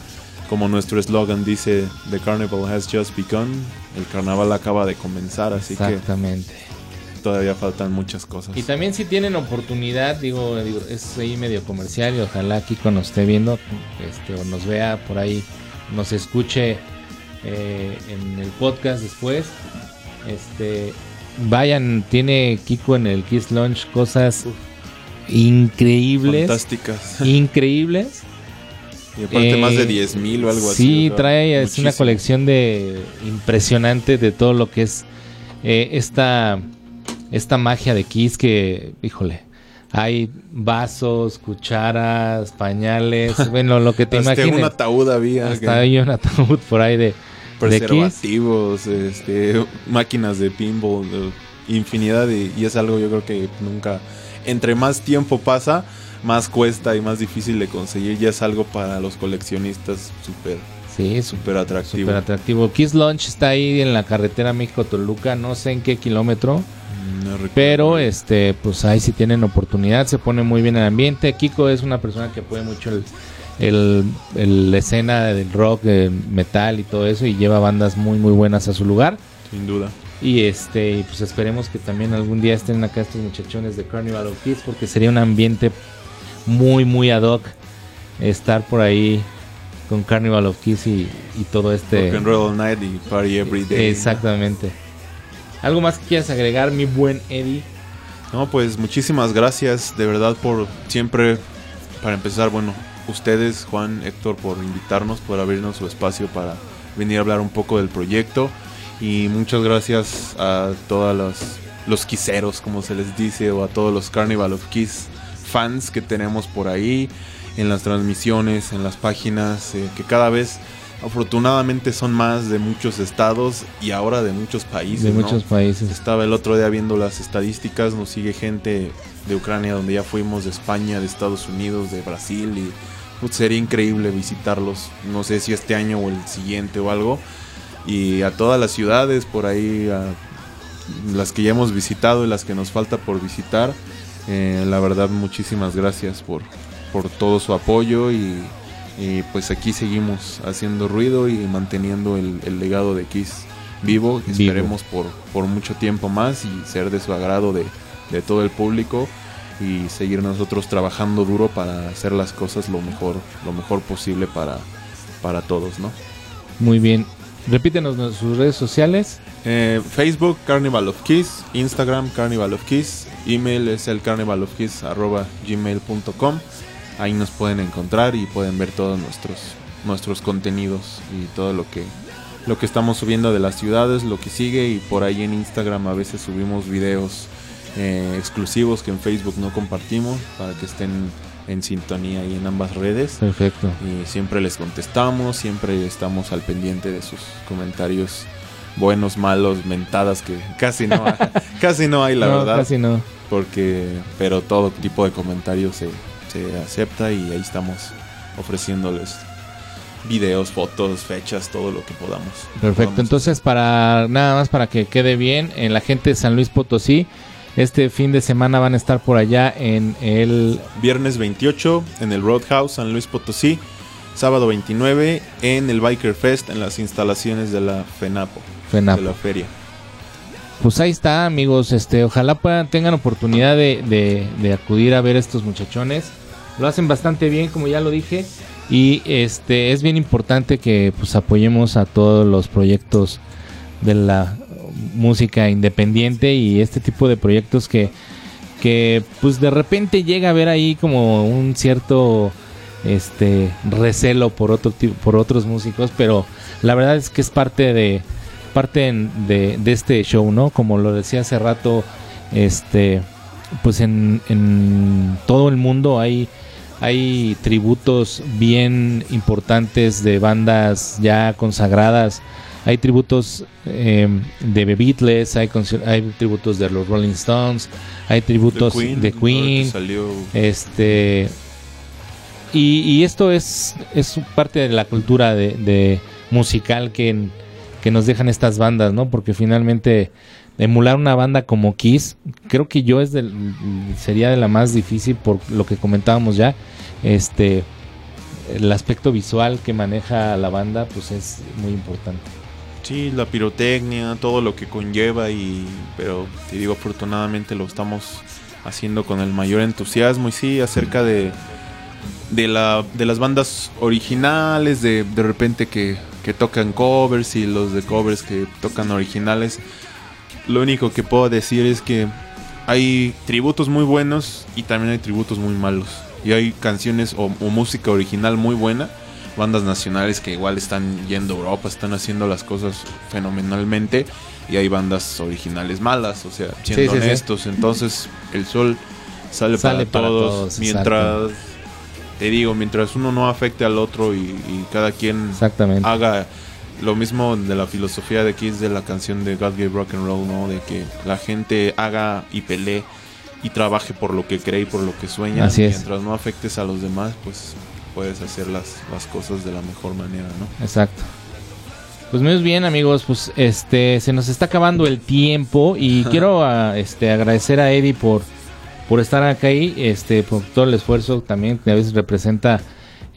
como nuestro eslogan dice, The Carnival has just begun, el carnaval acaba de comenzar, así Exactamente. que todavía faltan muchas cosas. Y también si tienen oportunidad, digo, digo, es ahí medio comercial y ojalá Kiko nos esté viendo este, o nos vea por ahí, nos escuche eh, en el podcast después. Este, vayan, tiene Kiko en el Kiss Launch cosas increíbles. Fantásticas. Increíbles. Y aparte Eh, más de 10 mil o algo así. Sí, o sea, trae es una colección de impresionante de todo lo que es eh, esta esta magia de Kiss que, híjole, hay vasos, cucharas, pañales, bueno, lo que te Hasta imagines. un ataúd había. que- Hasta hay un ataúd por ahí de, de preservativos, este, máquinas de pinball, infinidad de, y es algo yo creo que nunca, entre más tiempo pasa, más cuesta y más difícil de conseguir, ya es algo para los coleccionistas súper, Sí, súper súper atractivo. súper atractivo. Kiss Launch está ahí en la carretera México-Toluca, no sé en qué kilómetro. No. Pero este, pues ahí si tienen oportunidad, se pone muy bien el ambiente. Kiko es una persona que apoya mucho el, el- escena del rock, el metal y todo eso, y lleva bandas muy muy buenas a su lugar. Sin duda. Y este, pues esperemos que también algún día estén acá estos muchachones de Carnival of Kids, porque sería un ambiente muy muy ad hoc estar por ahí con Carnival of Kids y, y todo este. Rock and roll all night y party every day. Exactamente. ¿Algo más que quieras agregar, mi buen Eddie? No, pues muchísimas gracias de verdad por siempre, para empezar, bueno, ustedes, Juan, Héctor, por invitarnos, por abrirnos su espacio para venir a hablar un poco del proyecto. Y muchas gracias a todos los, los quiseros, como se les dice, o a todos los Carnival of Kiss fans que tenemos por ahí, en las transmisiones, en las páginas, eh, que cada vez afortunadamente son más de muchos estados y ahora de muchos países. De ¿no? muchos países. Estaba el otro día viendo las estadísticas, nos sigue gente de Ucrania, donde ya fuimos, de España, de Estados Unidos, de Brasil, y pues, sería increíble visitarlos, no sé si este año o el siguiente o algo, y a todas las ciudades por ahí, a las que ya hemos visitado y las que nos falta por visitar, eh, la verdad muchísimas gracias por, por todo su apoyo y, y, pues aquí seguimos haciendo ruido y manteniendo el, el legado de Kiss vivo, Vivo. esperemos por, por mucho tiempo más y ser de su agrado de, de todo el público y seguir nosotros trabajando duro para hacer las cosas lo mejor, lo mejor posible para, para todos, ¿no? Muy bien. Repítenos nos- sus redes sociales. Eh, Facebook, Carnival of Kiss. Instagram, Carnival of Kiss. Email es el carnivalofkiss arroba gmail.com. Ahí nos pueden encontrar y pueden ver todos nuestros, nuestros contenidos y todo lo que, lo que estamos subiendo de las ciudades, lo que sigue. Y por ahí en Instagram a veces subimos videos eh, exclusivos que en Facebook no compartimos para que estén en sintonía y en ambas redes. Perfecto. Y siempre les contestamos, siempre estamos al pendiente de sus comentarios buenos, malos, mentadas que casi no hay, casi no hay la no, verdad, casi no. porque pero todo tipo de comentarios se, se acepta y ahí estamos ofreciéndoles videos, fotos, fechas, todo lo que podamos. Perfecto. Podamos Entonces, para nada más para que quede bien, en la gente de San Luis Potosí, este fin de semana van a estar por allá en el Viernes 28 en el Roadhouse San Luis Potosí. Sábado 29 en el Biker Fest en las instalaciones de la FENAPO, FENAP. de la feria. Pues ahí está, amigos. Este, ojalá puedan, tengan oportunidad de, acudir a ver a estos muchachones. Lo hacen bastante bien, como ya lo dije. Y este es bien importante que pues apoyemos a todos los proyectos de la música independiente y este tipo de proyectos que, que pues de repente llega a ver ahí como un cierto este recelo por otro por otros músicos, pero la verdad es que es parte de parte en- de, de este show, ¿no? Como lo decía hace rato, este pues en, en todo el mundo hay hay tributos bien importantes de bandas ya consagradas. Hay tributos eh, de The Beatles, hay, tributos de los Rolling Stones, hay tributos de ahora que Queen, salió este y, y esto es, es parte de la cultura de, de musical que, que nos dejan estas bandas, ¿no? Porque finalmente emular una banda como Kiss, creo que yo es del, sería de la más difícil por lo que comentábamos ya. Este el aspecto visual que maneja la banda pues es muy importante. Sí, la pirotecnia, todo lo que conlleva y pero te digo afortunadamente lo estamos haciendo con el mayor entusiasmo y sí acerca de de la de las bandas originales de de repente que que tocan covers y los de covers que tocan originales. Lo único que puedo decir es que hay tributos muy buenos y también hay tributos muy malos. Y hay canciones o, o música original muy buena bandas nacionales que igual están yendo a Europa, están haciendo las cosas fenomenalmente y hay bandas originales malas, o sea, siendo Sí, sí, sí. honestos, entonces el sol sale, Sale para, para todos, todos, mientras te digo, mientras uno no afecte al otro y, y cada quien Exactamente. haga lo mismo de la filosofía de Kiss de la canción de God Gave Rock and Roll, ¿no? De que la gente haga y pelee y trabaje por lo que cree y por lo que sueña. Así es. Mientras no afectes a los demás, pues puedes hacer las, las cosas de la mejor manera, ¿no? Exacto. Pues muy bien, amigos, pues este se nos está acabando el tiempo y quiero ah, este agradecer a Eddie por por estar acá ahí, este por todo el esfuerzo también a veces representa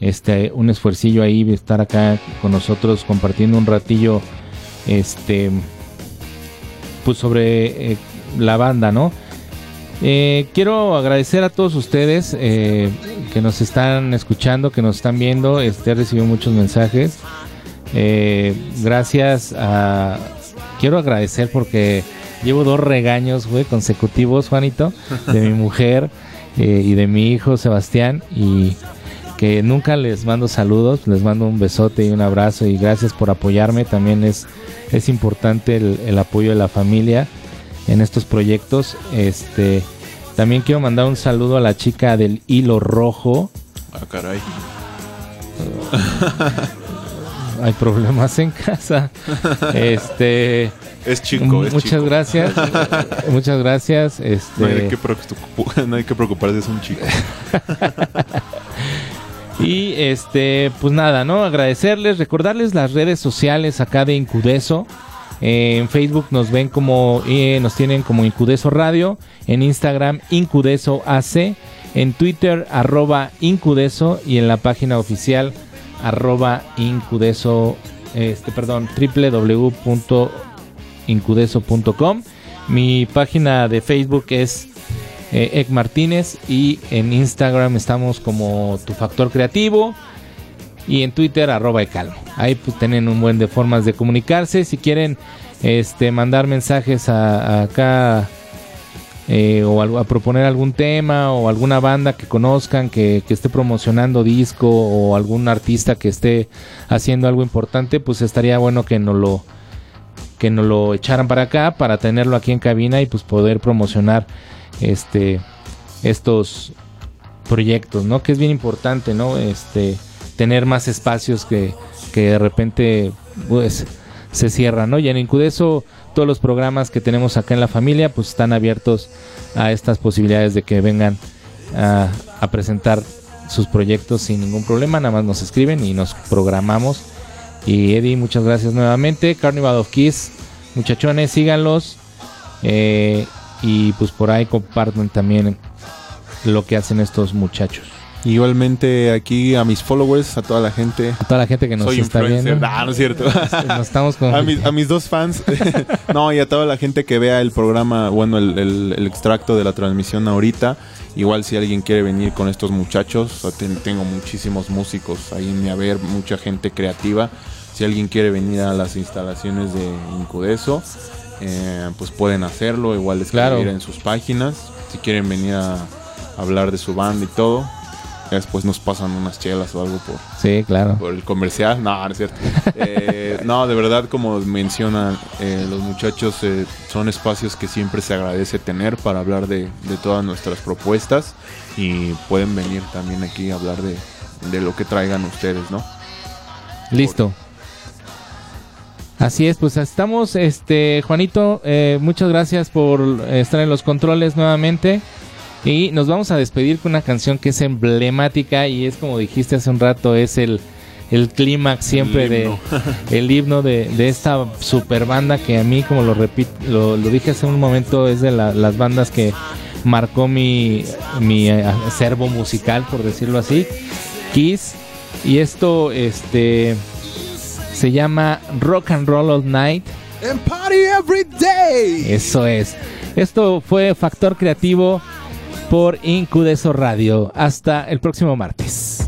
este un esfuercillo ahí estar acá con nosotros compartiendo un ratillo este pues sobre eh, la banda, ¿no? Eh, quiero agradecer a todos ustedes eh, que nos están escuchando, que nos están viendo. Este he recibido muchos mensajes. Gracias a. Quiero agradecer porque llevo dos regaños, güey, consecutivos, Juanito, de mi mujer eh, y de mi hijo Sebastián. Y que nunca les mando saludos, les mando un besote y un abrazo. Y gracias por apoyarme. También es, es importante el, el apoyo de la familia en estos proyectos. Este. También quiero mandar un saludo a la chica del hilo rojo. Ah, caray. Hay problemas en casa. Este, Es chico, es muchas chico. gracias. muchas gracias. No hay, Este, que no hay que preocuparse, es un chico. y este, pues nada, ¿no? Agradecerles, recordarles las redes sociales acá de Incudeso. Eh, en Facebook nos ven como, eh, nos tienen como Incudeso Radio. En Instagram, Incudeso AC. En Twitter, arroba Incudeso. Y en la página oficial, arroba Incudeso, este, perdón, www.incudeso.com. Mi página de Facebook es eh, Ek Martínez y en Instagram estamos como Tu Factor Creativo. y en Twitter arroba ecalmo. Ahí pues tienen un buen de formas de comunicarse. Si quieren este mandar mensajes acá eh, o a proponer algún tema o alguna banda que conozcan que, que esté promocionando disco o algún artista que esté haciendo algo importante, pues estaría bueno que nos lo que nos lo echaran para acá para tenerlo aquí en cabina y pues poder promocionar este estos proyectos, ¿no? Que es bien importante, ¿no? Este tener más espacios que, que de repente pues se cierran, ¿no? Y en Incudeso todos los programas que tenemos acá en la familia pues están abiertos a estas posibilidades de que vengan a, presentar sus proyectos sin ningún problema, nada más nos escriben y nos programamos. Y Eddie, muchas gracias nuevamente. Carnival of Kiss, muchachones, síganlos. Eh, y pues por ahí comparten también lo que hacen estos muchachos. Igualmente aquí a mis followers, a toda la gente. A toda la gente que nos Soy está influencer. viendo. Nah, no es cierto. Nos estamos con... a, mis, a mis dos fans. no, y a toda la gente que vea el programa, bueno, el, el- el extracto de la transmisión ahorita. Igual si alguien quiere venir con estos muchachos, tengo muchísimos músicos ahí en mi haber, mucha gente creativa. Si alguien quiere venir a las instalaciones de Incudeso, eh, pues pueden hacerlo. Igual escribir Claro. en sus páginas. Si quieren venir a hablar de su banda y todo. Ya después nos pasan unas chelas o algo por, Sí, claro. por el comercial. No, no es cierto. Eh, no, de verdad, como mencionan eh, los muchachos, eh, son espacios que siempre se agradece tener para hablar de, de todas nuestras propuestas y pueden venir también aquí a hablar de, de lo que traigan ustedes, ¿no? Listo. Así es, pues estamos, este, Juanito, eh, muchas gracias por estar en los controles nuevamente. Y nos vamos a despedir con una canción que es emblemática y es como dijiste hace un rato, es el, el clímax siempre El de himno. el himno de, de esta super banda que a mí, como lo repito, lo, lo dije hace un momento, es de la- las bandas que marcó mi, mi eh, acervo musical, por decirlo así. Kiss. Y esto, este, se llama Rock and Roll All Night. And party every day. Eso es. Esto fue Factor Creativo por Incudeso Radio. Hasta el próximo martes.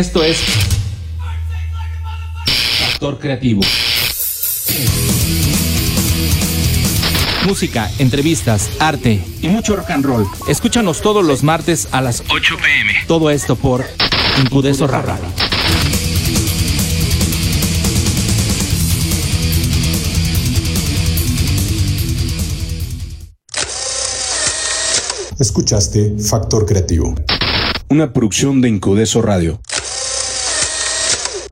Esto es Factor Creativo. Música, entrevistas, arte Y mucho rock and roll. Escúchanos todos los martes a las 8 pm. Todo esto por Incudeso Radio. Escuchaste Factor Creativo. Una producción de Incudeso Radio.